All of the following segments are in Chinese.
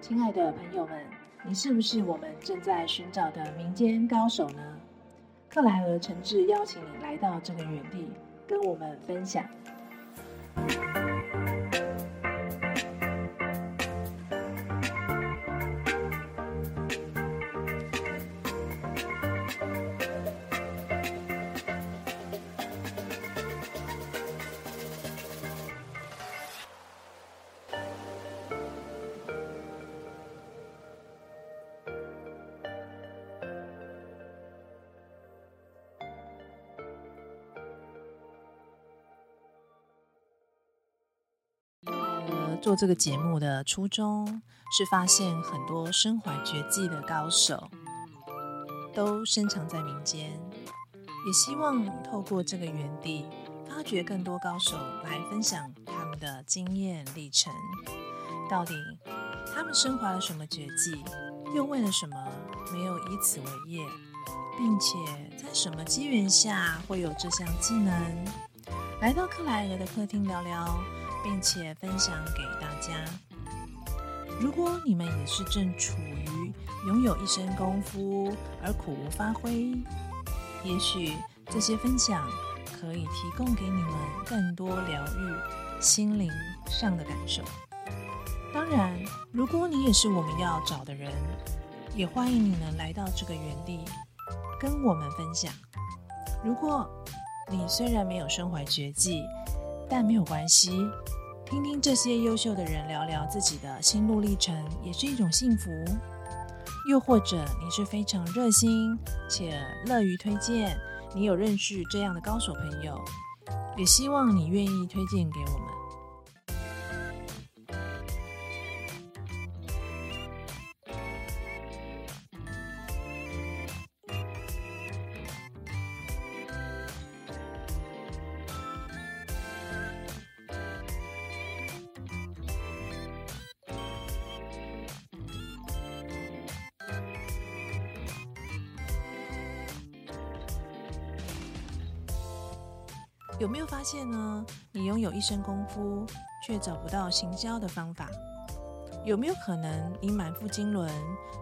亲爱的朋友们，你是不是我们正在寻找的民间高手呢？克莱尔诚挚邀请你来到这个园地，跟我们分享。做这个节目的初衷是发现很多身怀绝技的高手都深藏在民间，也希望透过这个园地发掘更多高手来分享他们的经验历程。到底他们身怀了什么绝技？又为了什么没有以此为业？并且在什么机缘下会有这项技能？来到克莱尔的客厅聊聊。并且分享给大家。如果你们也是正处于拥有一身功夫而苦无发挥，也许这些分享可以提供给你们更多疗愈心灵上的感受。当然，如果你也是我们要找的人，也欢迎你能来到这个园地跟我们分享。如果你虽然没有身怀绝技，但没有关系，听听这些优秀的人聊聊自己的心路历程，也是一种幸福。又或者你是非常热心且乐于推荐，你有认识这样的高手朋友，也希望你愿意推荐给我。有没有发现呢？你拥有一身功夫，却找不到行销的方法？有没有可能你满腹经纶，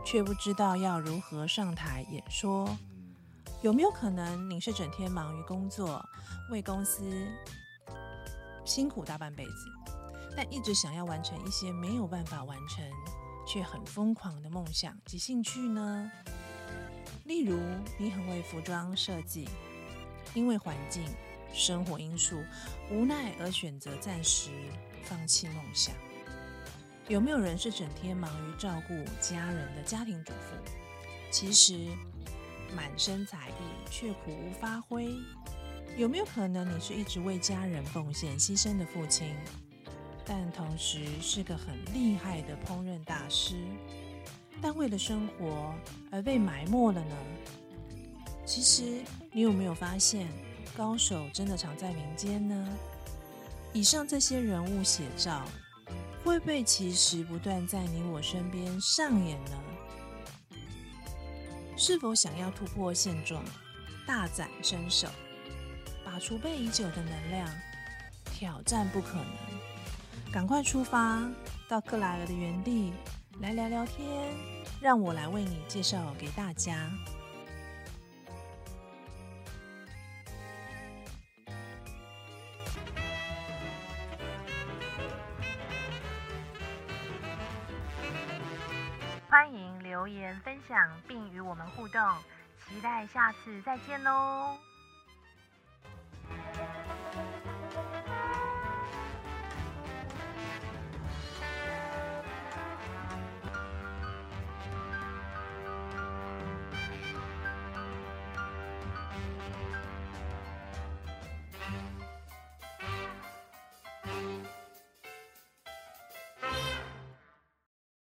却不知道要如何上台演说？有没有可能你是整天忙于工作，为公司辛苦大半辈子，但一直想要完成一些没有办法完成却很疯狂的梦想及兴趣呢？例如，你很会服装设计，因为环境。生活因素无奈而选择暂时放弃梦想。有没有人是整天忙于照顾家人的家庭主妇？其实满身才艺却苦无发挥。有没有可能你是一直为家人奉献牺牲的父亲，但同时是个很厉害的烹饪大师，但为了生活而被埋没了呢？其实你有没有发现？高手真的藏在民间呢？以上这些人物写照，会不会其实不断在你我身边上演呢？是否想要突破现状，大展身手，把储备已久的能量挑战不可能？赶快出发到克莱尔的原地来聊聊天，让我来为你介绍给大家。欢迎留言分享，并与我们互动，期待下次再见喽！